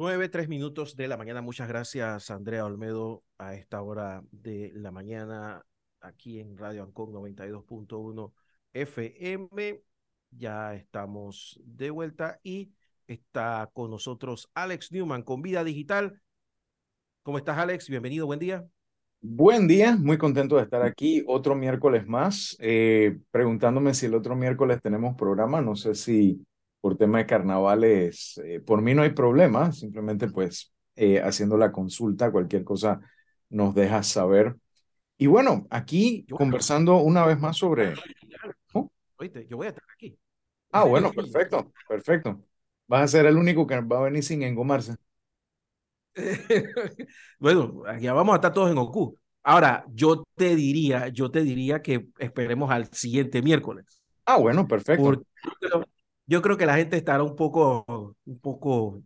Nueve, tres minutos de la mañana. Muchas gracias, Andrea Olmedo, a esta hora de la mañana aquí en Radio Ancon 92.1 FM. Ya estamos de vuelta y está con nosotros Alex Newman con Vida Digital. ¿Cómo estás, Alex? Bienvenido, buen día. Buen día, muy contento de estar aquí otro miércoles más, eh, preguntándome si el otro miércoles tenemos programa, no sé si por tema de carnavales, eh, por mí no hay problema, simplemente pues eh, haciendo la consulta, cualquier cosa nos deja saber. Y bueno, aquí conversando una vez más sobre... Oíste, yo voy a estar aquí. Ah, bueno, perfecto, perfecto. Vas a ser el único que va a venir sin engomarse. bueno, ya vamos a estar todos en Goku. Ahora, yo te diría, yo te diría que esperemos al siguiente miércoles. Ah, bueno, perfecto. Yo creo que la gente estará un poco, un poco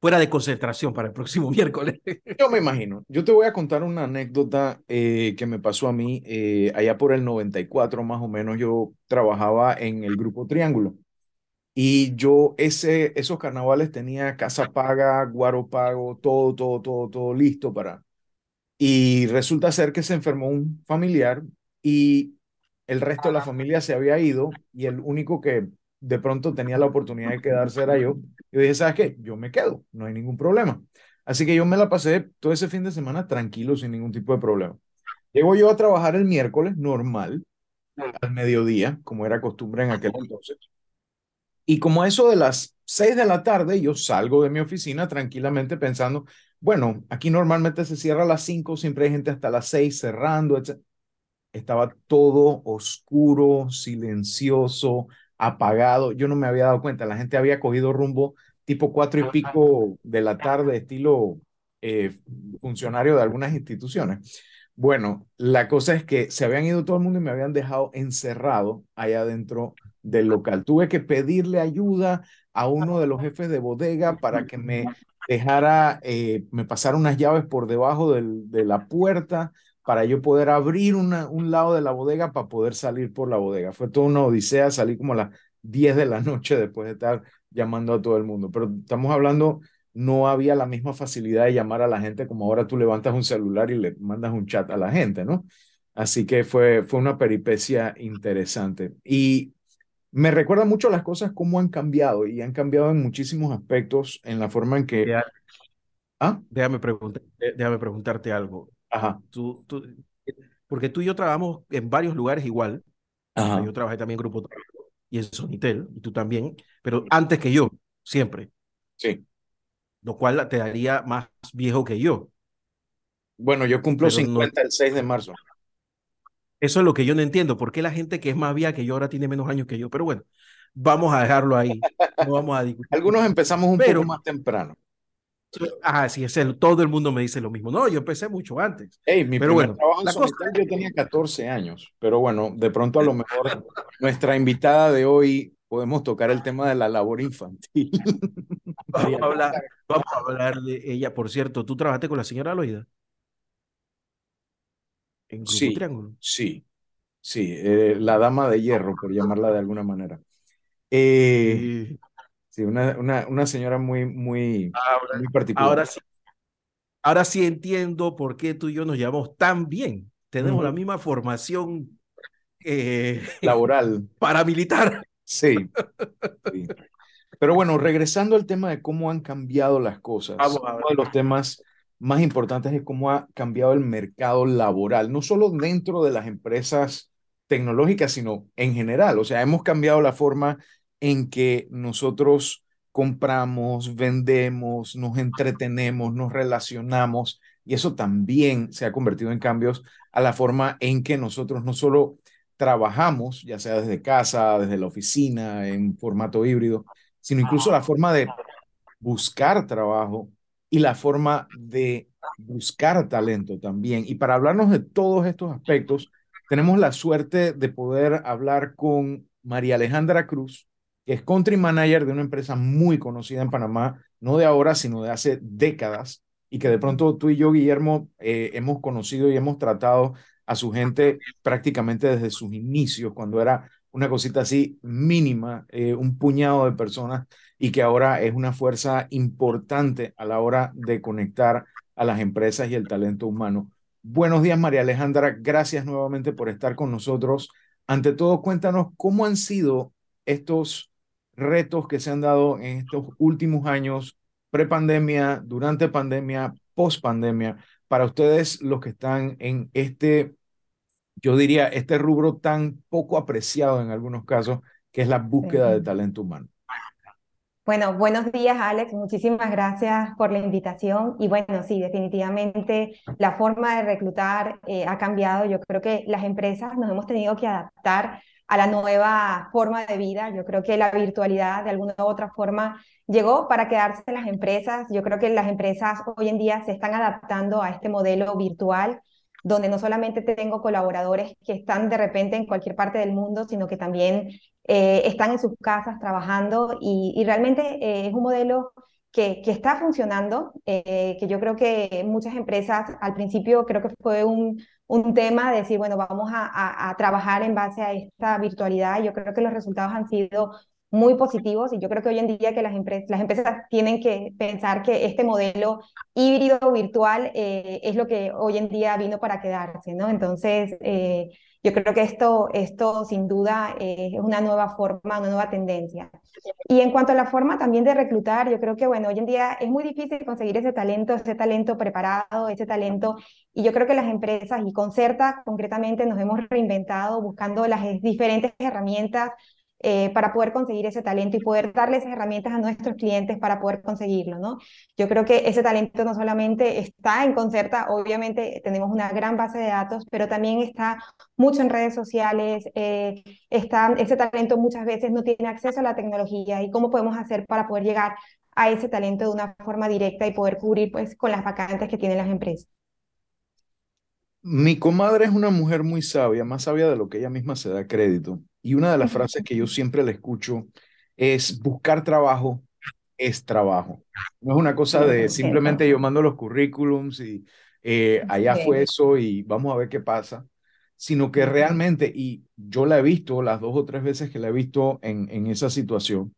fuera de concentración para el próximo miércoles. Yo me imagino. Yo te voy a contar una anécdota eh, que me pasó a mí eh, allá por el 94 más o menos. Yo trabajaba en el grupo Triángulo. Y yo ese, esos carnavales tenía casa paga, guaro pago, todo, todo, todo, todo listo para... Y resulta ser que se enfermó un familiar y el resto de la familia se había ido y el único que de pronto tenía la oportunidad de quedarse era yo. Y dije, ¿sabes qué? Yo me quedo, no hay ningún problema. Así que yo me la pasé todo ese fin de semana tranquilo, sin ningún tipo de problema. Llego yo a trabajar el miércoles normal, al mediodía, como era costumbre en aquel entonces. Y como eso de las seis de la tarde, yo salgo de mi oficina tranquilamente pensando, bueno, aquí normalmente se cierra a las cinco, siempre hay gente hasta las seis cerrando, etc. Estaba todo oscuro, silencioso, apagado. Yo no me había dado cuenta, la gente había cogido rumbo tipo cuatro y pico de la tarde, estilo eh, funcionario de algunas instituciones. Bueno, la cosa es que se habían ido todo el mundo y me habían dejado encerrado allá adentro del local. Tuve que pedirle ayuda a uno de los jefes de bodega para que me dejara, eh, me pasara unas llaves por debajo de la puerta para yo poder abrir una, un lado de la bodega para poder salir por la bodega. Fue toda una odisea, salí como a las 10 de la noche después de estar llamando a todo el mundo. Pero estamos hablando, no había la misma facilidad de llamar a la gente como ahora tú levantas un celular y le mandas un chat a la gente, ¿no? Así que fue, fue una peripecia interesante. Y me recuerda mucho las cosas cómo han cambiado y han cambiado en muchísimos aspectos en la forma en que... ¿Ah? Déjame, preguntar, déjame preguntarte algo. Ajá. Tú, tú, porque tú y yo trabajamos en varios lugares igual. Ajá. Yo trabajé también en Grupo y en Sonitel, y tú también, pero antes que yo, siempre. Sí. Lo cual te daría más viejo que yo. Bueno, yo cumplo 50 el 6 de marzo. Eso es lo que yo no entiendo. ¿Por qué la gente que es más vieja que yo ahora tiene menos años que yo? Pero bueno, vamos a dejarlo ahí. No vamos a discutir. Algunos empezamos un poco más temprano. Ah, sí, es el, todo el mundo me dice lo mismo. No, yo empecé mucho antes. Hey, mi pero bueno, trabajo en cosa... yo tenía 14 años, pero bueno, de pronto a lo mejor nuestra invitada de hoy podemos tocar el tema de la labor infantil. Vamos a hablar, vamos a hablar de ella. Por cierto, ¿tú trabajaste con la señora Loida? En Grupo sí, Triángulo. Sí, sí, eh, la dama de hierro, por llamarla de alguna manera. Eh, sí, una, una, una, señora muy, muy, ahora, muy particular. Ahora sí, ahora sí entiendo por qué tú y yo nos llevamos tan bien. Tenemos uh -huh. la misma formación eh, laboral. Paramilitar. Sí, sí. Pero bueno, regresando al tema de cómo han cambiado las cosas, uno de los temas más importantes es cómo ha cambiado el mercado laboral, no solo dentro de las empresas tecnológicas, sino en general. O sea, hemos cambiado la forma en que nosotros compramos, vendemos, nos entretenemos, nos relacionamos, y eso también se ha convertido en cambios a la forma en que nosotros no solo trabajamos, ya sea desde casa, desde la oficina, en formato híbrido, sino incluso la forma de buscar trabajo y la forma de buscar talento también. Y para hablarnos de todos estos aspectos, tenemos la suerte de poder hablar con María Alejandra Cruz, es country manager de una empresa muy conocida en Panamá, no de ahora, sino de hace décadas, y que de pronto tú y yo, Guillermo, eh, hemos conocido y hemos tratado a su gente prácticamente desde sus inicios, cuando era una cosita así mínima, eh, un puñado de personas y que ahora es una fuerza importante a la hora de conectar a las empresas y el talento humano. Buenos días, María Alejandra. Gracias nuevamente por estar con nosotros. Ante todo, cuéntanos cómo han sido estos retos que se han dado en estos últimos años, prepandemia, durante pandemia, post pandemia, para ustedes los que están en este, yo diría, este rubro tan poco apreciado en algunos casos, que es la búsqueda de talento humano. Bueno, buenos días Alex, muchísimas gracias por la invitación y bueno, sí, definitivamente la forma de reclutar eh, ha cambiado. Yo creo que las empresas nos hemos tenido que adaptar a la nueva forma de vida. Yo creo que la virtualidad de alguna u otra forma llegó para quedarse en las empresas. Yo creo que las empresas hoy en día se están adaptando a este modelo virtual donde no solamente tengo colaboradores que están de repente en cualquier parte del mundo, sino que también eh, están en sus casas trabajando y, realmente eh, es un modelo que, que está funcionando, eh, que yo creo que muchas empresas al principio creo que fue un, un tema de decir, bueno, vamos a, a, trabajar en base a esta virtualidad. Yo creo que los resultados han sido muy positivos y yo creo que hoy en día que las empresas, las empresas tienen que pensar que este modelo híbrido virtual es lo que hoy en día vino para quedarse, ¿no? Entonces, yo creo que esto, esto sin duda es una nueva forma, una nueva tendencia. Y en cuanto a la forma también de reclutar, yo creo que, bueno, hoy en día es muy difícil conseguir ese talento, ese talento preparado, ese talento, y yo creo que las empresas y Concerta concretamente nos hemos reinventado buscando las diferentes herramientas eh, para poder conseguir ese talento y poder darle esas herramientas a nuestros clientes para poder conseguirlo, ¿no? Yo creo que ese talento no solamente está en Concerta, obviamente tenemos una gran base de datos, pero también está mucho en redes sociales, eh, está, ese talento muchas veces no tiene acceso a la tecnología y cómo podemos hacer para poder llegar a ese talento de una forma directa y poder cubrir pues con las vacantes que tienen las empresas. Mi comadre es una mujer muy sabia, más sabia de lo que ella misma se da crédito. Y una de las frases que yo siempre le escucho es buscar trabajo es trabajo. No es una cosa de simplemente yo mando los currículums y eh, allá fue eso y vamos a ver qué pasa, sino que realmente, y yo la he visto las dos o tres veces que la he visto en, en esa situación,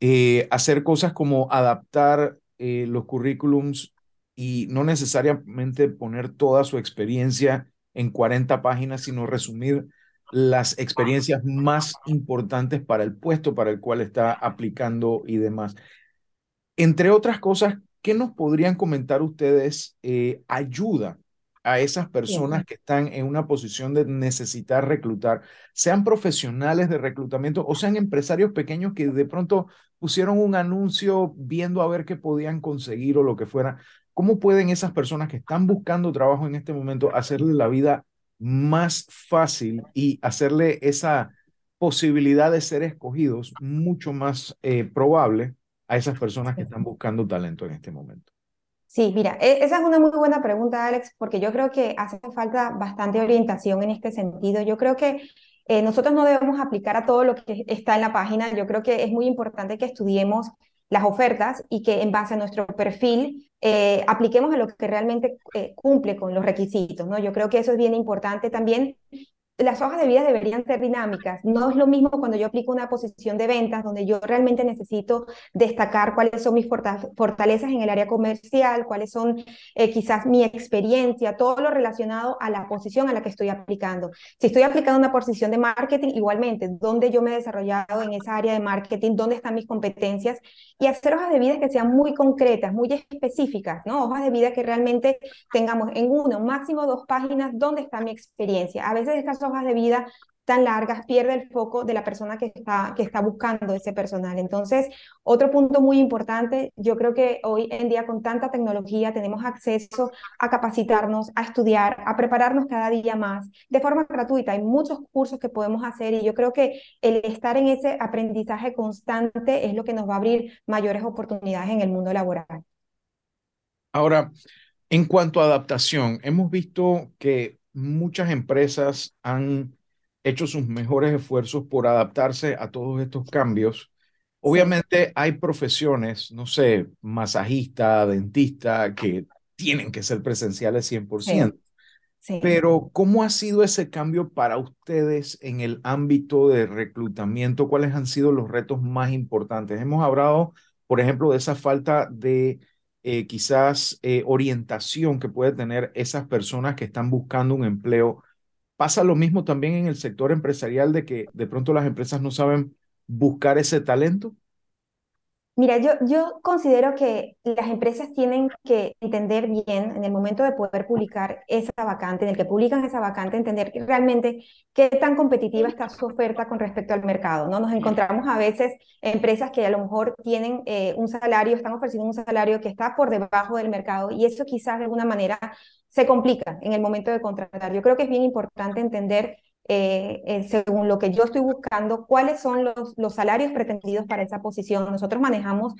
eh, hacer cosas como adaptar eh, los currículums y no necesariamente poner toda su experiencia en 40 páginas, sino resumir las experiencias más importantes para el puesto para el cual está aplicando y demás. Entre otras cosas, ¿qué nos podrían comentar ustedes? Eh, ayuda a esas personas que están en una posición de necesitar reclutar, sean profesionales de reclutamiento o sean empresarios pequeños que de pronto pusieron un anuncio viendo a ver qué podían conseguir o lo que fuera. ¿Cómo pueden esas personas que están buscando trabajo en este momento hacerle la vida más fácil y hacerle esa posibilidad de ser escogidos mucho más eh, probable a esas personas que están buscando talento en este momento? Sí, mira, e, esa es una muy buena pregunta, Alex, porque yo creo que hace falta bastante orientación en este sentido. Yo creo que eh, nosotros no debemos aplicar a todo lo que está en la página. Yo creo que es muy importante que estudiemos las ofertas y que en base a nuestro perfil eh, apliquemos a lo que realmente eh, cumple con los requisitos, ¿no? Yo creo que eso es bien importante también las hojas de vida deberían ser dinámicas. No es lo mismo cuando yo aplico una posición de ventas donde yo realmente necesito destacar cuáles son mis fortalezas en el área comercial, cuáles son eh, quizás mi experiencia, todo lo relacionado a la posición a la que estoy aplicando. Si estoy aplicando una posición de marketing, igualmente, dónde yo me he desarrollado en esa área de marketing, dónde están mis competencias y hacer hojas de vida que sean muy concretas, muy específicas, ¿no? Hojas de vida que realmente tengamos en uno, máximo dos páginas, dónde está mi experiencia. A veces estas hojas de vida tan largas pierde el foco de la persona que está, que está buscando ese personal. Entonces, otro punto muy importante, yo creo que hoy en día con tanta tecnología tenemos acceso a capacitarnos, a estudiar, a prepararnos cada día más de forma gratuita. Hay muchos cursos que podemos hacer y yo creo que el estar en ese aprendizaje constante es lo que nos va a abrir mayores oportunidades en el mundo laboral. Ahora, en cuanto a adaptación, hemos visto que muchas empresas han hecho sus mejores esfuerzos por adaptarse a todos estos cambios. Obviamente hay profesiones, no sé, masajista, dentista, que tienen que ser presenciales 100%. Pero, ¿cómo ha sido ese cambio para ustedes en el ámbito de reclutamiento? ¿Cuáles han sido los retos más importantes? Hemos hablado, por ejemplo, de esa falta de eh, quizás eh, orientación que puede tener esas personas que están buscando un empleo. ¿Pasa lo mismo también en el sector empresarial de que de pronto las empresas no saben buscar ese talento? Mira, yo, yo considero que las empresas tienen que entender bien en el momento de poder publicar esa vacante, en el que publican esa vacante, entender realmente qué tan competitiva está su oferta con respecto al mercado, ¿no? Nos encontramos a veces empresas que a lo mejor tienen eh, un salario, están ofreciendo un salario que está por debajo del mercado y eso quizás de alguna manera se complica en el momento de contratar. Yo creo que es bien importante entender eh, eh, según lo que yo estoy buscando, cuáles son los, los salarios pretendidos para esa posición. Nosotros manejamos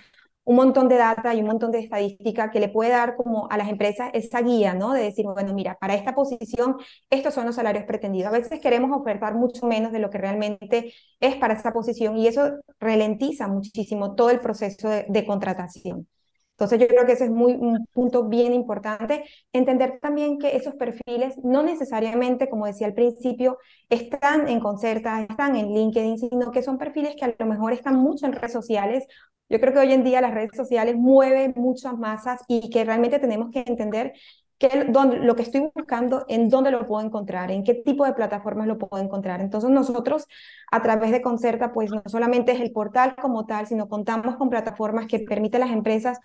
un montón de data y un montón de estadística que le puede dar como a las empresas esa guía, ¿no? De decir, bueno, mira, para esta posición, estos son los salarios pretendidos. A veces queremos ofertar mucho menos de lo que realmente es para esa posición y eso ralentiza muchísimo todo el proceso de contratación. Entonces yo creo que ese es muy, un punto bien importante. Entender también que esos perfiles no necesariamente, como decía al principio, están en Concerta, están en LinkedIn, sino que son perfiles que a lo mejor están mucho en redes sociales. Yo creo que hoy en día las redes sociales mueven muchas masas y que realmente tenemos que entender que lo que estoy buscando, en dónde lo puedo encontrar, en qué tipo de plataformas lo puedo encontrar. Entonces nosotros a través de Concerta, pues no solamente es el portal como tal, sino contamos con plataformas que permiten a las empresas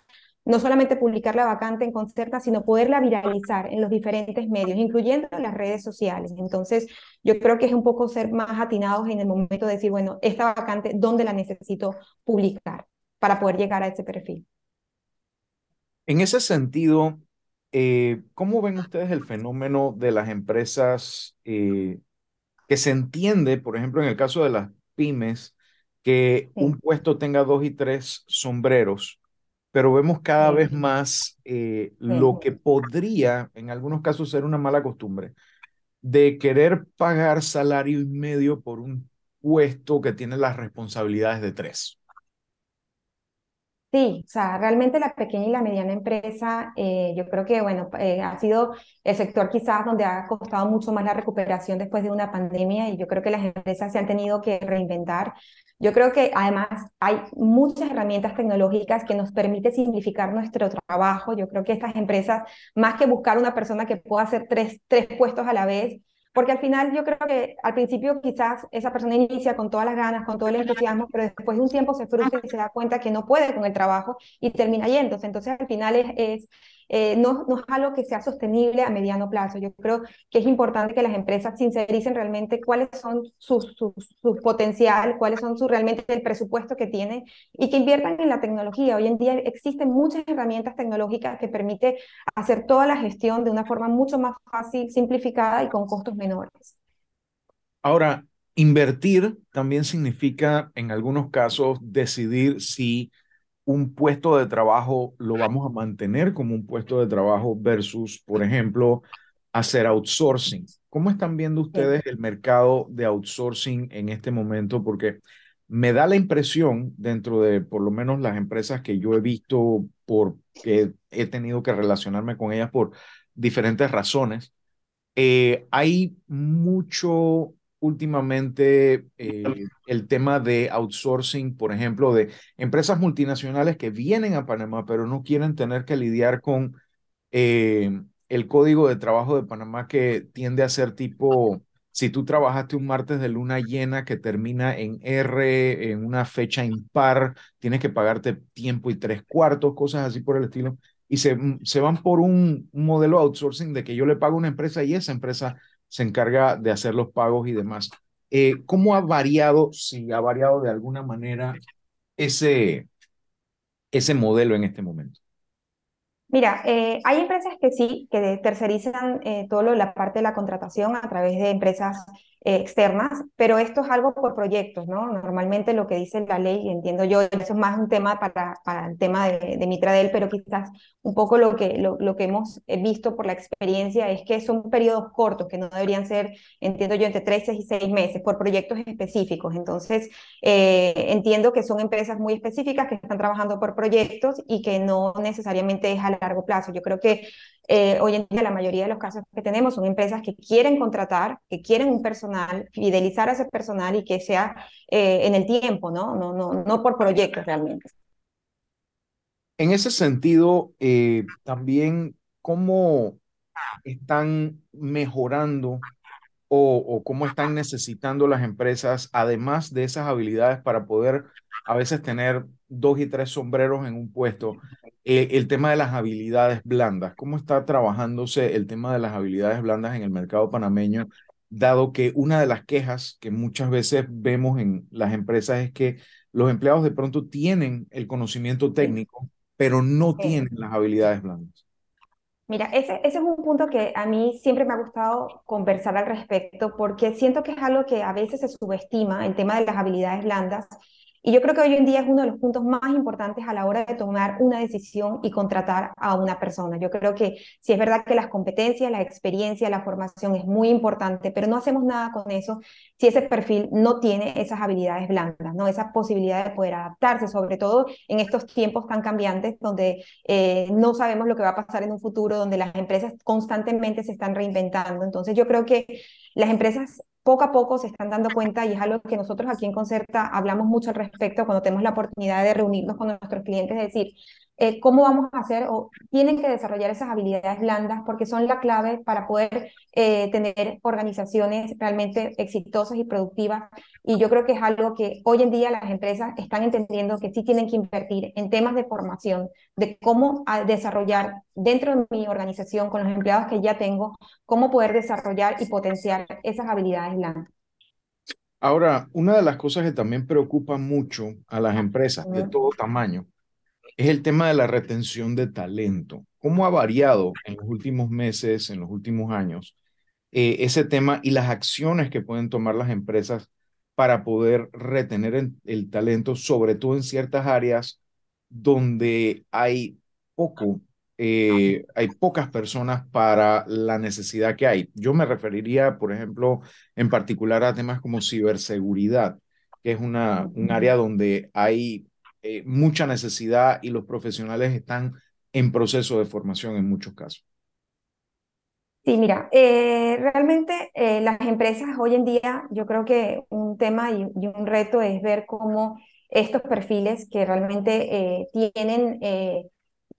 no solamente publicar la vacante en Concerta, sino poderla viralizar en los diferentes medios, incluyendo las redes sociales. Entonces, yo creo que es un poco ser más atinados en el momento de decir, bueno, esta vacante, ¿dónde la necesito publicar para poder llegar a ese perfil? En ese sentido, eh, ¿cómo ven ustedes el fenómeno de las empresas eh, que se entiende, por ejemplo, en el caso de las pymes, que un puesto tenga dos y tres sombreros, pero vemos cada vez más eh, lo que podría, en algunos casos, ser una mala costumbre, de querer pagar salario y medio por un puesto que tiene las responsabilidades de tres. Sí, o sea, realmente la pequeña y la mediana empresa, eh, yo creo que, bueno, eh, ha sido el sector quizás donde ha costado mucho más la recuperación después de una pandemia y yo creo que las empresas se han tenido que reinventar. Yo creo que además hay muchas herramientas tecnológicas que nos permiten simplificar nuestro trabajo. Yo creo que estas empresas, más que buscar una persona que pueda hacer tres, tres puestos a la vez, porque al final yo creo que al principio quizás esa persona inicia con todas las ganas, con todo el entusiasmo, pero después de un tiempo se frustra y se da cuenta que no puede con el trabajo y termina yéndose. Entonces al final es, es eh, no, no es algo que sea sostenible a mediano plazo. Yo creo que es importante que las empresas sincericen realmente cuáles son sus, su, potencial, cuáles son su, realmente el presupuesto que tienen y que inviertan en la tecnología. Hoy en día existen muchas herramientas tecnológicas que permiten hacer toda la gestión de una forma mucho más fácil, simplificada y con costos menores. Ahora, invertir también significa en algunos casos decidir si un puesto de trabajo lo vamos a mantener como un puesto de trabajo versus, por ejemplo, hacer outsourcing. ¿Cómo están viendo ustedes el mercado de outsourcing en este momento? Porque me da la impresión dentro de por lo menos las empresas que yo he visto porque he tenido que relacionarme con ellas por diferentes razones, eh, hay mucho últimamente eh, el tema de outsourcing, por ejemplo, de empresas multinacionales que vienen a Panamá, pero no quieren tener que lidiar con eh, el código de trabajo de Panamá que tiende a ser tipo, si tú trabajaste un martes de luna llena que termina en R, en una fecha impar, tienes que pagarte tiempo y tres cuartos, cosas así por el estilo. Y se, se van por un, un modelo outsourcing de que yo le pago a una empresa y esa empresa se encarga de hacer los pagos y demás. Eh, ¿Cómo ha variado, si ha variado de alguna manera ese, ese modelo en este momento? Mira, eh, hay empresas que sí, que tercerizan eh, todo lo, la parte de la contratación a través de empresas externas, pero esto es algo por proyectos, ¿no? Normalmente lo que dice la ley, entiendo yo, eso es más un tema para, para el tema de, de Mitradel, pero quizás un poco lo que, lo, lo, que hemos visto por la experiencia es que son periodos cortos, que no deberían ser, entiendo yo, entre 13 y 6 meses, por proyectos específicos. Entonces, eh, entiendo que son empresas muy específicas que están trabajando por proyectos y que no necesariamente es a largo plazo. Yo creo que eh, hoy en día la mayoría de los casos que tenemos son empresas que quieren contratar, que quieren un personal, fidelizar a ese personal y que sea eh, en el tiempo, ¿no? No, no, no por proyectos realmente. En ese sentido, eh, también, ¿cómo están mejorando o, cómo están necesitando las empresas, además de esas habilidades para poder a veces tener dos y tres sombreros en un puesto, eh, el tema de las habilidades blandas, ¿cómo está trabajándose el tema de las habilidades blandas en el mercado panameño? Dado que una de las quejas que muchas veces vemos en las empresas es que los empleados de pronto tienen el conocimiento técnico, pero no tienen las habilidades blandas. Mira, ese, ese, es un punto que a mí siempre me ha gustado conversar al respecto porque siento que es algo que a veces se subestima, el tema de las habilidades blandas, y yo creo que hoy en día es uno de los puntos más importantes a la hora de tomar una decisión y contratar a una persona. Yo creo que sí es verdad que las competencias, la experiencia, la formación es muy importante, pero no hacemos nada con eso si ese perfil no tiene esas habilidades blandas, ¿no? esa posibilidad de poder adaptarse, sobre todo en estos tiempos tan cambiantes donde eh, no sabemos lo que va a pasar en un futuro, donde las empresas constantemente se están reinventando. Entonces yo creo que las empresas poco a poco se están dando cuenta y es algo que nosotros aquí en Concerta hablamos mucho al respecto cuando tenemos la oportunidad de reunirnos con nuestros clientes, es decir, eh, cómo vamos a hacer o tienen que desarrollar esas habilidades blandas porque son la clave para poder eh, tener organizaciones realmente exitosas y productivas. Y yo creo que es algo que hoy en día las empresas están entendiendo que sí tienen que invertir en temas de formación, de cómo ah, desarrollar dentro de mi organización con los empleados que ya tengo, cómo poder desarrollar y potenciar esas habilidades blandas. Ahora, una de las cosas que también preocupa mucho a las empresas de todo tamaño es el tema de la retención de talento. ¿Cómo ha variado en los últimos meses, en los últimos años, eh, ese tema y las acciones que pueden tomar las empresas para poder retener el, talento, sobre todo en ciertas áreas donde hay poco, eh, hay pocas personas para la necesidad que hay? Yo me referiría, por ejemplo, en particular a temas como ciberseguridad, que es una, un área donde hay eh, mucha necesidad y los profesionales están en proceso de formación en muchos casos. Sí, mira, eh, realmente eh, las empresas hoy en día, yo creo que un tema y, un reto es ver cómo estos perfiles que realmente tienen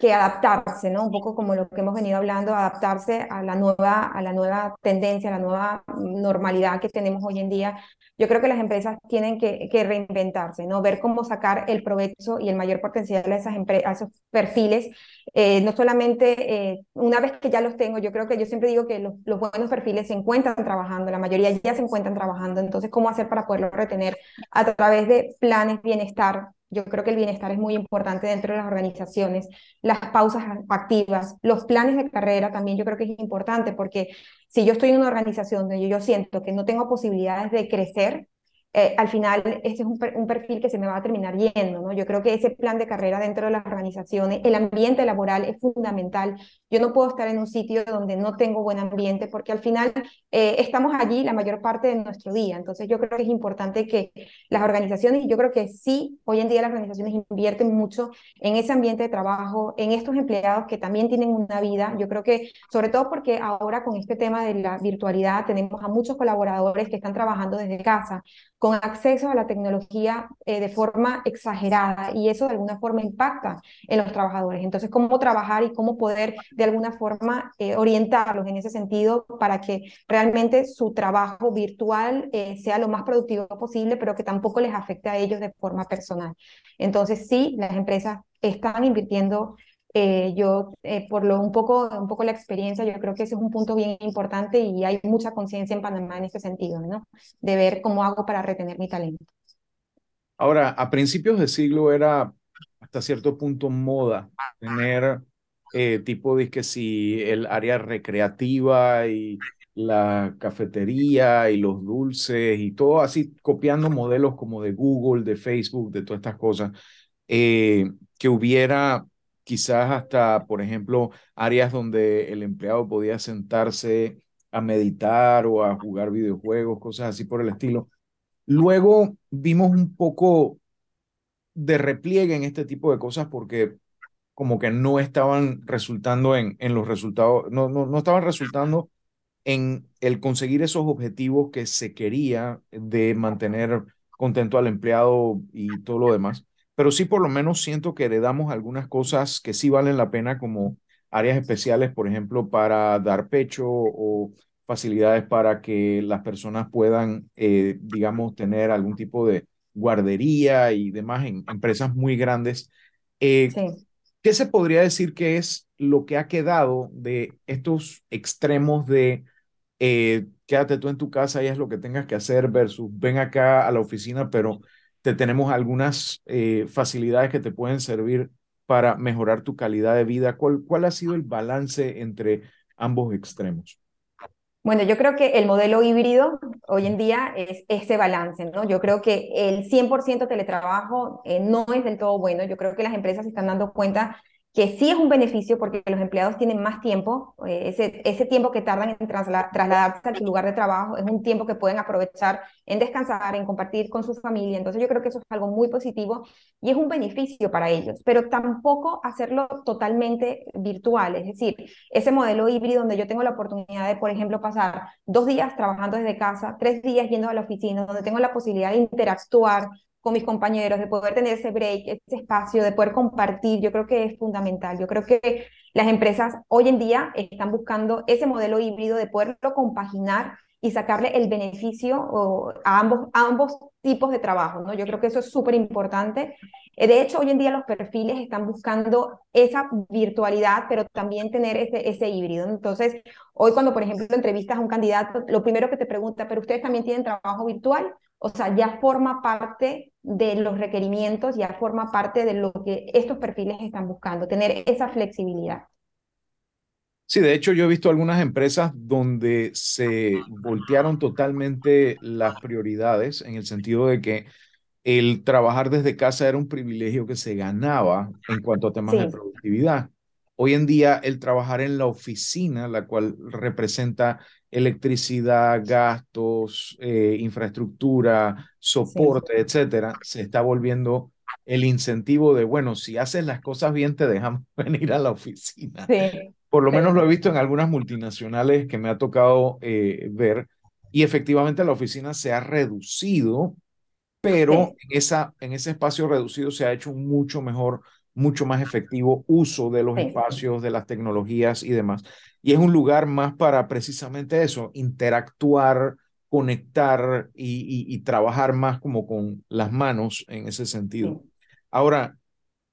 que adaptarse, ¿no? Un poco como lo que hemos venido hablando, adaptarse a la nueva, a la nueva tendencia, a la nueva normalidad que tenemos hoy en día. Yo creo que las empresas tienen que, reinventarse, ¿no? Ver cómo sacar el provecho y el mayor potencial a, esas a esos perfiles. Eh, no solamente eh, una vez que ya los tengo, yo creo que yo siempre digo que los, los buenos perfiles se encuentran trabajando, la mayoría ya se encuentran trabajando. Entonces, ¿cómo hacer para poderlos retener a través de planes bienestar yo creo que el bienestar es muy importante dentro de las organizaciones, las pausas activas, los planes de carrera también yo creo que es importante porque si yo estoy en una organización donde yo siento que no tengo posibilidades de crecer, eh, al final ese es un, perfil que se me va a terminar yendo, ¿no? Yo creo que ese plan de carrera dentro de las organizaciones, el ambiente laboral es fundamental. Yo no puedo estar en un sitio donde no tengo buen ambiente porque al final eh, estamos allí la mayor parte de nuestro día. Entonces yo creo que es importante que las organizaciones, yo creo que sí, hoy en día las organizaciones invierten mucho en ese ambiente de trabajo, en estos empleados que también tienen una vida. Yo creo que sobre todo porque ahora con este tema de la virtualidad tenemos a muchos colaboradores que están trabajando desde casa con acceso a la tecnología eh, de forma exagerada y eso de alguna forma impacta en los trabajadores. Entonces, ¿cómo trabajar y cómo poder de alguna forma eh, orientarlos en ese sentido para que realmente su trabajo virtual eh, sea lo más productivo posible, pero que tampoco les afecte a ellos de forma personal? Entonces, sí, las empresas están invirtiendo eh, yo, eh, por lo un poco, un poco la experiencia, yo creo que ese es un punto bien importante y hay mucha conciencia en Panamá en ese sentido, ¿no? De ver cómo hago para retener mi talento. Ahora, a principios de siglo era hasta cierto punto moda tener eh, tipo de que si el área recreativa y la cafetería y los dulces y todo así, copiando modelos como de Google, de Facebook, de todas estas cosas, que hubiera quizás hasta, por ejemplo, áreas donde el empleado podía sentarse a meditar o a jugar videojuegos, cosas así por el estilo. Luego vimos un poco de repliegue en este tipo de cosas porque como que no estaban resultando en, en los resultados, no, no, no estaban resultando en el conseguir esos objetivos que se quería de mantener contento al empleado y todo lo demás. Pero sí por lo menos siento que heredamos algunas cosas que sí valen la pena como áreas especiales, por ejemplo, para dar pecho o facilidades para que las personas puedan, eh, digamos, tener algún tipo de guardería y demás en empresas muy grandes. Eh, sí. ¿Qué se podría decir que es lo que ha quedado de estos extremos de eh, quédate tú en tu casa y es lo que tengas que hacer versus ven acá a la oficina, pero te tenemos algunas eh, facilidades que te pueden servir para mejorar tu calidad de vida? ¿Cuál, ¿Cuál ha sido el balance entre ambos extremos? Bueno, yo creo que el modelo híbrido hoy en día es ese balance, ¿no? Yo creo que el 100% teletrabajo eh, no es del todo bueno. Yo creo que las empresas se están dando cuenta que sí es un beneficio porque los empleados tienen más tiempo, eh, ese, ese tiempo que tardan en trasladarse a su lugar de trabajo es un tiempo que pueden aprovechar en descansar, en compartir con su familia, entonces yo creo que eso es algo muy positivo y es un beneficio para ellos, pero tampoco hacerlo totalmente virtual, es decir, ese modelo híbrido donde yo tengo la oportunidad de, por ejemplo, pasar dos días trabajando desde casa, tres días yendo a la oficina, donde tengo la posibilidad de interactuar, con mis compañeros, de poder tener ese break, ese espacio, de poder compartir, yo creo que es fundamental. Yo creo que las empresas hoy en día están buscando ese modelo híbrido de poderlo compaginar y sacarle el beneficio a, ambos, a ambos tipos de trabajo, ¿no? Yo creo que eso es súper importante. Eh, de hecho, hoy en día los perfiles están buscando esa virtualidad, pero también tener ese, ese híbrido. Entonces, hoy cuando, por ejemplo, entrevistas a un candidato, lo primero que te pregunta, ¿pero ustedes también tienen trabajo virtual? O sea, ya forma parte de los requerimientos, ya forma parte de lo que estos perfiles están buscando, tener esa flexibilidad. Sí, de hecho yo he visto algunas empresas donde se voltearon totalmente las prioridades en el sentido de que el trabajar desde casa era un privilegio que se ganaba en cuanto a temas de productividad. Hoy en día el trabajar en la oficina, la cual representa electricidad, gastos, eh, infraestructura, soporte, etcétera, se está volviendo el incentivo de, bueno, si haces las cosas bien, te dejan venir a la oficina. Por lo menos lo he visto en algunas multinacionales que me ha tocado eh, ver y efectivamente la oficina se ha reducido, pero en, esa, en ese espacio reducido se ha hecho un mucho mejor mucho más efectivo uso de los espacios, de las tecnologías y demás. Y es un lugar más para precisamente eso, interactuar, conectar y, trabajar más como con las manos en ese sentido. Ahora,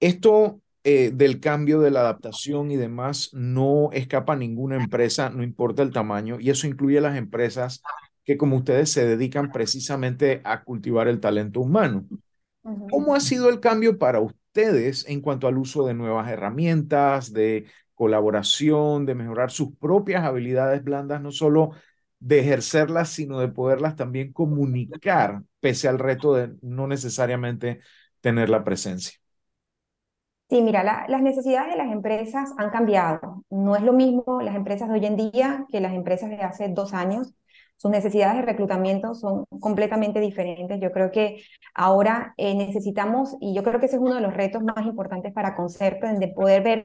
esto eh, del cambio, de la adaptación y demás, no escapa a ninguna empresa, no importa el tamaño, y eso incluye a las empresas que como ustedes se dedican precisamente a cultivar el talento humano. ¿Cómo ha sido el cambio para usted? Ustedes en cuanto al uso de nuevas herramientas, de colaboración, de mejorar sus propias habilidades blandas, no solo de ejercerlas, sino de poderlas también comunicar, pese al reto de no necesariamente tener la presencia. Sí, mira, las necesidades de las empresas han cambiado. No es lo mismo las empresas de hoy en día que las empresas de hace dos años sus necesidades de reclutamiento son completamente diferentes. Yo creo que ahora eh, necesitamos, y yo creo que ese es uno de los retos más importantes para Concerto, de poder ver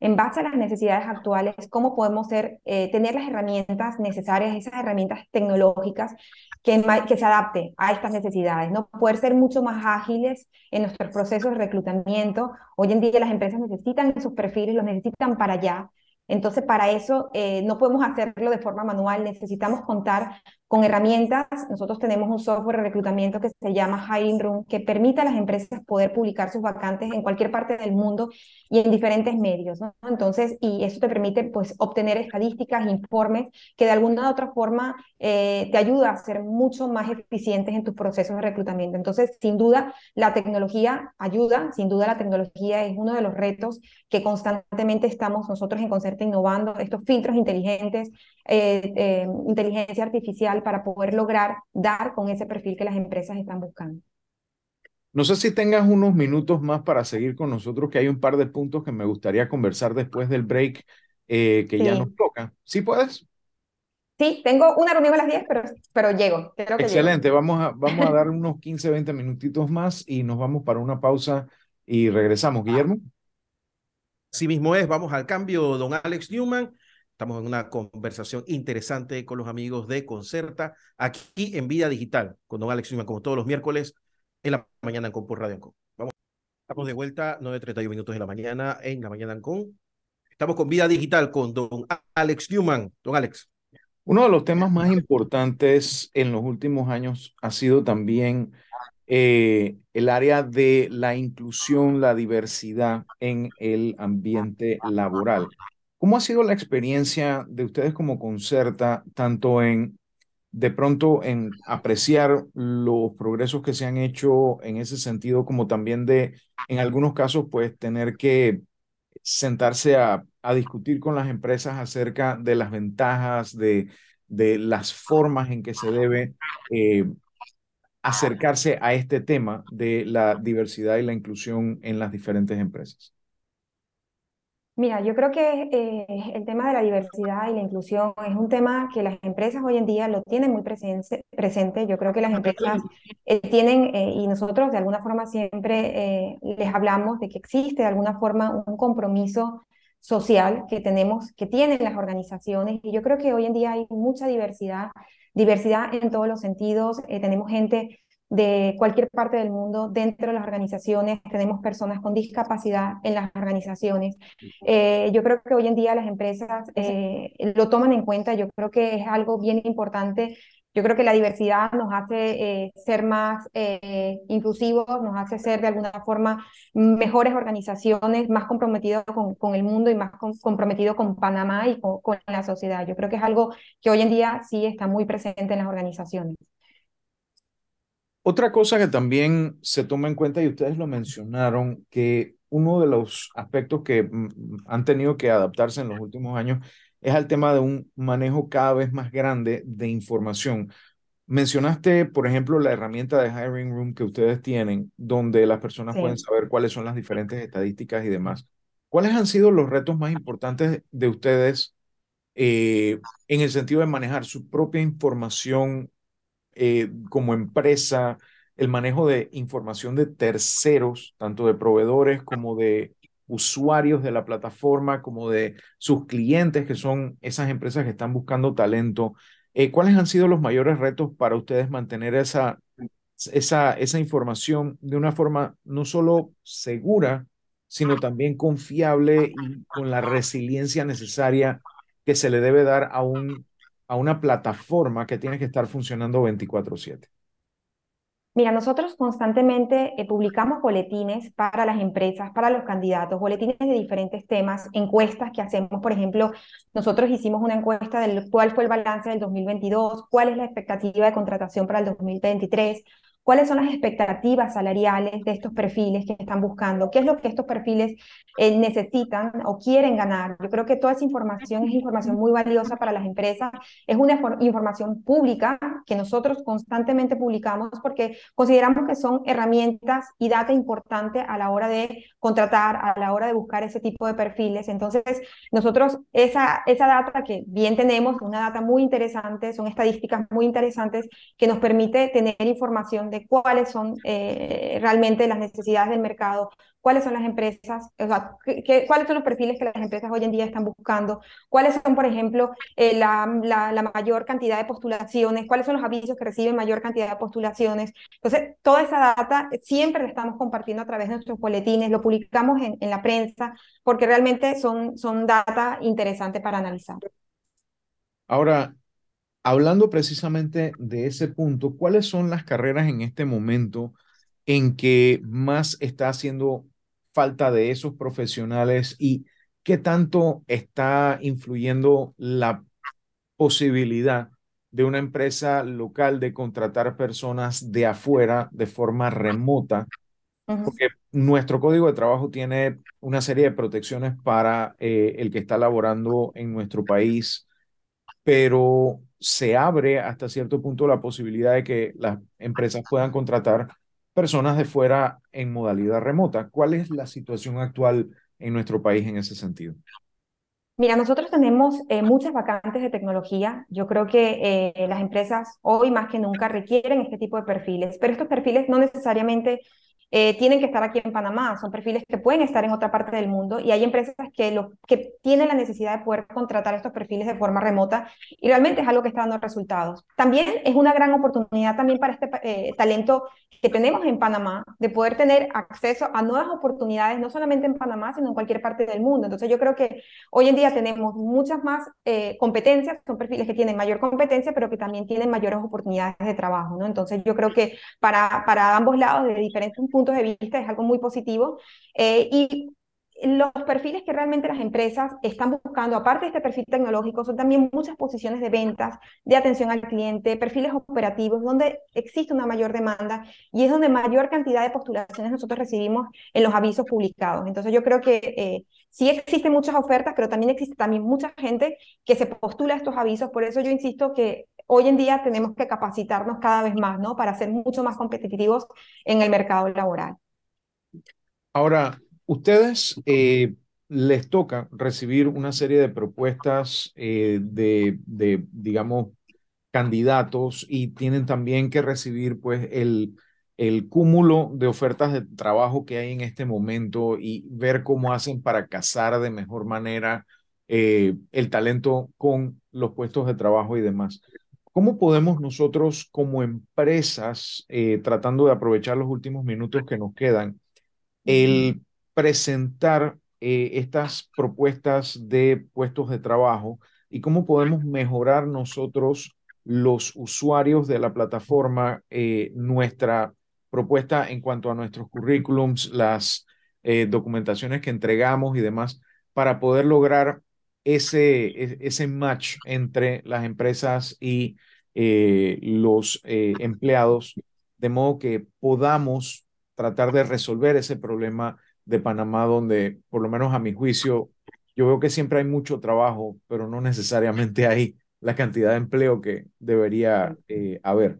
en base a las necesidades actuales, cómo podemos ser, eh, tener las herramientas necesarias, esas herramientas tecnológicas que, se adapte a estas necesidades, ¿no? Poder ser mucho más ágiles en nuestros procesos de reclutamiento. Hoy en día las empresas necesitan esos perfiles, los necesitan para allá. Entonces, para eso eh, no podemos hacerlo de forma manual, necesitamos contar con herramientas. Nosotros tenemos un software de reclutamiento que se llama Hiring Room, que permite a las empresas poder publicar sus vacantes en cualquier parte del mundo y en diferentes medios. Entonces, y eso te permite pues, obtener estadísticas, informes, que de alguna u otra forma eh, te ayuda a ser mucho más eficientes en tus procesos de reclutamiento. Entonces, sin duda, la tecnología ayuda, sin duda la tecnología es uno de los retos que constantemente estamos nosotros en Concerta innovando, estos filtros inteligentes, eh, eh, inteligencia artificial para poder lograr dar con ese perfil que las empresas están buscando. No sé si tengas unos minutos más para seguir con nosotros, que hay un par de puntos que me gustaría conversar después del break eh, que ya nos toca. ¿Sí puedes? Sí, tengo una reunión a las 10, pero, pero llego. Excelente, Vamos, a, vamos a dar unos 15, 20 minutitos más y nos vamos para una pausa y regresamos. Guillermo. Así mismo es, vamos al cambio, don Alex Newman. Estamos en una conversación interesante con los amigos de Concerta, aquí en Vida Digital, con don Alex Newman, como todos los miércoles, en la mañana en por Radio Ancon. Vamos, estamos de vuelta, 9.31 minutos de la mañana, en la mañana Ancon. Estamos con Vida Digital con don Alex Newman. Don Alex. Uno de los temas más importantes en los últimos años ha sido también eh, el área de la inclusión, la diversidad en el ambiente laboral. ¿Cómo ha sido la experiencia de ustedes como Concerta, tanto en de pronto en apreciar los progresos que se han hecho en ese sentido, como también de, en algunos casos, pues tener que sentarse a, a discutir con las empresas acerca de las ventajas, de, de las formas en que se debe eh, acercarse a este tema de la diversidad y la inclusión en las diferentes empresas? Mira, yo creo que eh, el tema de la diversidad y la inclusión es un tema que las empresas hoy en día lo tienen muy presente. presente. Yo creo que las empresas eh, tienen, eh, y nosotros de alguna forma siempre les hablamos de que existe de alguna forma un compromiso social que tenemos, que tienen las organizaciones. Y yo creo que hoy en día hay mucha diversidad, diversidad en todos los sentidos. tenemos gente de cualquier parte del mundo dentro de las organizaciones, tenemos personas con discapacidad en las organizaciones. Eh, yo creo que hoy en día las empresas eh, lo toman en cuenta, yo creo que es algo bien importante. Yo creo que la diversidad nos hace eh, ser más inclusivos, nos hace ser de alguna forma mejores organizaciones, más comprometidos con, con el mundo y más comprometidos con Panamá y con, con la sociedad. Yo creo que es algo que hoy en día sí está muy presente en las organizaciones. Otra cosa que también se toma en cuenta, y ustedes lo mencionaron, que uno de los aspectos que mm, han tenido que adaptarse en los últimos años es al tema de un manejo cada vez más grande de información. Mencionaste, por ejemplo, la herramienta de Hiring Room que ustedes tienen, donde las personas pueden saber cuáles son las diferentes estadísticas y demás. ¿Cuáles han sido los retos más importantes de ustedes eh, en el sentido de manejar su propia información eh, como empresa, el manejo de información de terceros, tanto de proveedores como de usuarios de la plataforma, como de sus clientes, que son esas empresas que están buscando talento. Eh, ¿Cuáles han sido los mayores retos para ustedes mantener esa, esa, esa información de una forma no solo segura, sino también confiable y con la resiliencia necesaria que se le debe dar a un a una plataforma que tiene que estar funcionando 24/7? Mira, nosotros constantemente eh, publicamos boletines para las empresas, para los candidatos, boletines de diferentes temas, encuestas que hacemos, por ejemplo, nosotros hicimos una encuesta del cuál fue el balance del 2022, cuál es la expectativa de contratación para el 2023, cuáles son las expectativas salariales de estos perfiles que están buscando, qué es lo que estos perfiles eh, necesitan o quieren ganar. Yo creo que toda esa información es información muy valiosa para las empresas, es una información pública que nosotros constantemente publicamos porque consideramos que son herramientas y data importante a la hora de contratar, a la hora de buscar ese tipo de perfiles. Entonces, nosotros esa, esa data que bien tenemos, una data muy interesante, son estadísticas muy interesantes que nos permite tener información de cuáles son eh, realmente las necesidades del mercado, cuáles son las empresas, o sea, cuáles son los perfiles que las empresas hoy en día están buscando, cuáles son, por ejemplo, eh, la, la, mayor cantidad de postulaciones, cuáles son los avisos que reciben mayor cantidad de postulaciones. Entonces, toda esa data siempre la estamos compartiendo a través de nuestros boletines, lo publicamos en, en la prensa, porque realmente son, son data interesantes para analizar. Ahora, hablando precisamente de ese punto, ¿cuáles son las carreras en este momento en que más está haciendo falta de esos profesionales y qué tanto está influyendo la posibilidad de una empresa local de contratar personas de afuera de forma remota? Porque nuestro código de trabajo tiene una serie de protecciones para eh, el que está laborando en nuestro país, pero se abre hasta cierto punto la posibilidad de que las empresas puedan contratar personas de fuera en modalidad remota. ¿Cuál es la situación actual en nuestro país en ese sentido? Mira, nosotros tenemos eh, muchas vacantes de tecnología. Yo creo que eh, las empresas hoy más que nunca requieren este tipo de perfiles, pero estos perfiles no necesariamente eh, tienen que estar aquí en Panamá, son perfiles que pueden estar en otra parte del mundo y hay empresas que, lo, que tienen la necesidad de poder contratar estos perfiles de forma remota y realmente es algo que está dando resultados. También es una gran oportunidad también para este eh, talento que tenemos en Panamá de poder tener acceso a nuevas oportunidades, no solamente en Panamá, sino en cualquier parte del mundo. Entonces yo creo que hoy en día tenemos muchas más eh, competencias, son perfiles que tienen mayor competencia, pero que también tienen mayores oportunidades de trabajo, ¿no? Entonces yo creo que para, para ambos lados, de diferentes puntos de vista, es algo muy positivo. Eh, y los perfiles que realmente las empresas están buscando, aparte de este perfil tecnológico, son también muchas posiciones de ventas, de atención al cliente, perfiles operativos, donde existe una mayor demanda y es donde mayor cantidad de postulaciones nosotros recibimos en los avisos publicados. Entonces yo creo que eh, sí existen muchas ofertas, pero también existe también mucha gente que se postula a estos avisos. Por eso yo insisto que hoy en día tenemos que capacitarnos cada vez más, ¿no? Para ser mucho más competitivos en el mercado laboral. Ahora, Ustedes eh, les toca recibir una serie de propuestas eh, de, digamos, candidatos y tienen también que recibir pues el, el cúmulo de ofertas de trabajo que hay en este momento y ver cómo hacen para casar de mejor manera eh, el talento con los puestos de trabajo y demás. ¿Cómo podemos nosotros como empresas, tratando de aprovechar los últimos minutos que nos quedan, el presentar eh, estas propuestas de puestos de trabajo y cómo podemos mejorar nosotros los usuarios de la plataforma eh, nuestra propuesta en cuanto a nuestros currículums, las eh, documentaciones que entregamos y demás, para poder lograr ese, e, ese match entre las empresas y los empleados, de modo que podamos tratar de resolver ese problema de Panamá donde, por lo menos a mi juicio, yo veo que siempre hay mucho trabajo, pero no necesariamente hay la cantidad de empleo que debería eh, haber.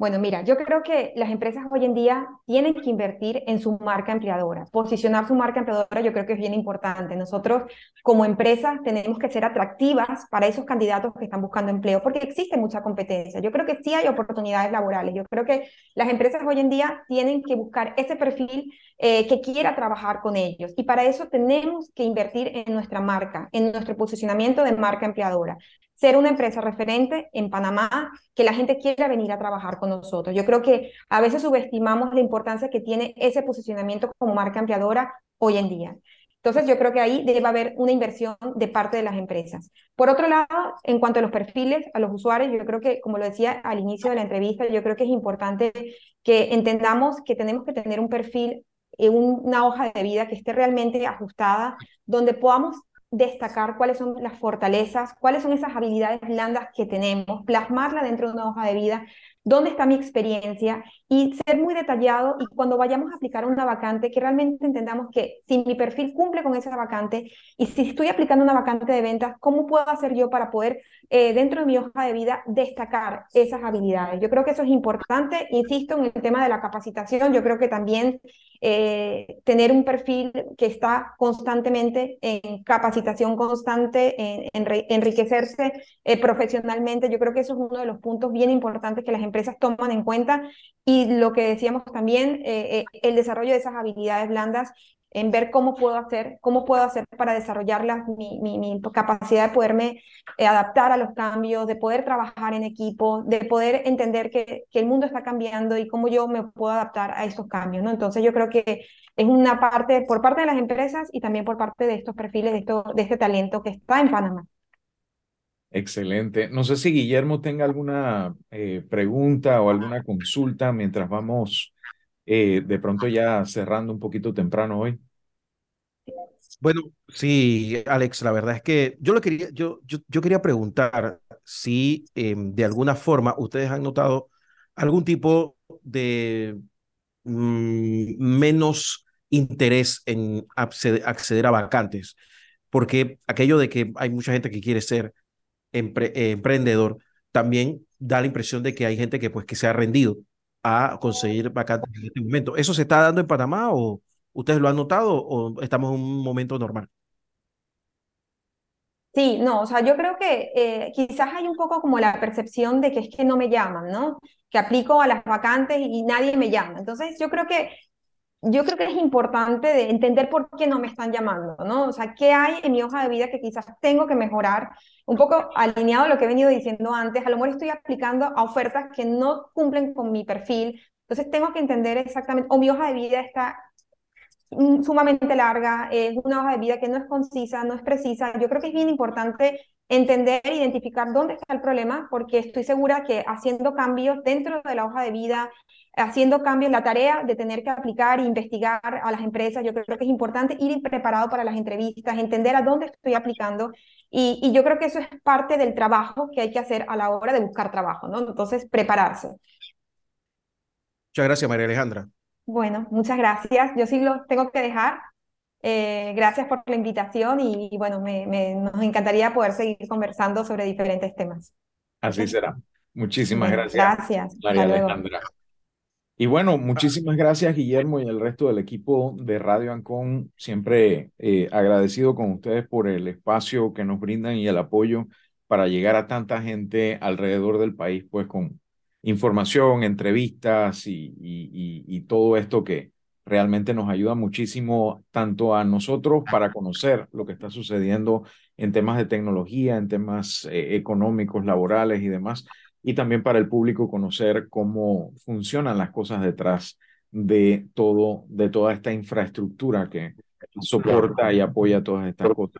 Bueno, mira, yo creo que las empresas hoy en día tienen que invertir en su marca empleadora. Posicionar su marca empleadora yo creo que es bien importante. Nosotros como empresas tenemos que ser atractivas para esos candidatos que están buscando empleo, porque existe mucha competencia. Yo creo que sí hay oportunidades laborales. Yo creo que las empresas hoy en día tienen que buscar ese perfil eh, que quiera trabajar con ellos. Y para eso tenemos que invertir en nuestra marca, en nuestro posicionamiento de marca empleadora ser una empresa referente en Panamá, que la gente quiera venir a trabajar con nosotros. Yo creo que a veces subestimamos la importancia que tiene ese posicionamiento como marca empleadora hoy en día. Entonces, yo creo que ahí debe haber una inversión de parte de las empresas. Por otro lado, en cuanto a los perfiles, a los usuarios, yo creo que, como lo decía al inicio de la entrevista, yo creo que es importante que entendamos que tenemos que tener un perfil, eh, una hoja de vida que esté realmente ajustada, donde podamos destacar cuáles son las fortalezas, cuáles son esas habilidades blandas que tenemos, plasmarla dentro de una hoja de vida, dónde está mi experiencia y ser muy detallado y cuando vayamos a aplicar una vacante, que realmente entendamos que si mi perfil cumple con esa vacante y si estoy aplicando una vacante de ventas, ¿cómo puedo hacer yo para poder eh, dentro de mi hoja de vida destacar esas habilidades? Yo creo que eso es importante, insisto en el tema de la capacitación, yo creo que también eh, tener un perfil que está constantemente en capacitación constante, en, enriquecerse eh, profesionalmente, yo creo que eso es uno de los puntos bien importantes que las empresas toman en cuenta. Y lo que decíamos también, eh, el desarrollo de esas habilidades blandas en ver cómo puedo hacer, cómo puedo hacer para desarrollar mi, mi, capacidad de poderme eh, adaptar a los cambios, de poder trabajar en equipo, de poder entender que, que, el mundo está cambiando y cómo yo me puedo adaptar a esos cambios, ¿no? Entonces yo creo que es una parte por parte de las empresas y también por parte de estos perfiles, de, esto, de este talento que está en Panamá. Excelente. No sé si Guillermo tenga alguna eh, pregunta o alguna consulta mientras vamos eh, de pronto ya cerrando un poquito temprano hoy. Bueno, sí, Alex, la verdad es que yo, lo quería, yo, yo, quería preguntar si em, de alguna forma ustedes han notado algún tipo de mm, menos interés en acceder, a vacantes, porque aquello de que hay mucha gente que quiere ser emprendedor también da la impresión de que hay gente que pues que se ha rendido a conseguir vacantes en este momento. ¿Eso se está dando en Panamá o ustedes lo han notado o estamos en un momento normal? Sí, no, o sea, yo creo que eh, quizás hay un poco como la percepción de que es que no me llaman, ¿no? Que aplico a las vacantes y nadie me llama. Entonces, yo creo que yo creo que es importante de entender por qué no me están llamando, ¿no? O sea, qué hay en mi hoja de vida que quizás tengo que mejorar, un poco alineado a lo que he venido diciendo antes, a lo mejor estoy aplicando a ofertas que no cumplen con mi perfil, entonces tengo que entender exactamente, o mi hoja de vida está sumamente larga, es una hoja de vida que no es concisa, no es precisa. Yo creo que es bien importante entender identificar dónde está el problema, porque estoy segura que haciendo cambios dentro de la hoja de vida, haciendo cambios, la tarea de tener que aplicar e investigar a las empresas, yo creo que es importante ir preparado para las entrevistas, entender a dónde estoy aplicando, y, y yo creo que eso es parte del trabajo que hay que hacer a la hora de buscar trabajo, ¿no? Entonces, prepararse. Muchas gracias, María Alejandra. Bueno, muchas gracias. Yo sí lo tengo que dejar. Eh, gracias por la invitación y, bueno, me, me, nos encantaría poder seguir conversando sobre diferentes temas. Así será. Muchísimas Bueno, gracias, gracias. María. Alejandra. Y bueno, muchísimas gracias, Guillermo, y el resto del equipo de Radio Ancon. Siempre eh, agradecido con ustedes por el espacio que nos brindan y el apoyo para llegar a tanta gente alrededor del país, pues con información, entrevistas y, y, y, y todo esto que realmente nos ayuda muchísimo tanto a nosotros para conocer lo que está sucediendo en temas de tecnología, en temas eh, económicos, laborales y demás, y también para el público conocer cómo funcionan las cosas detrás de todo, de toda esta infraestructura que soporta y apoya todas estas cosas.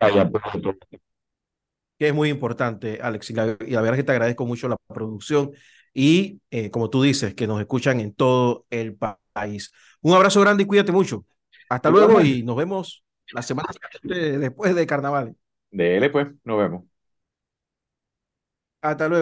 Que es muy importante, Alex, y la, y la verdad es que te agradezco mucho la producción y, eh, como tú dices, que nos escuchan en todo el pa país. Un abrazo grande y cuídate mucho. Hasta luego y nos vemos la semana después de carnaval. Dele, pues, nos vemos. Hasta luego.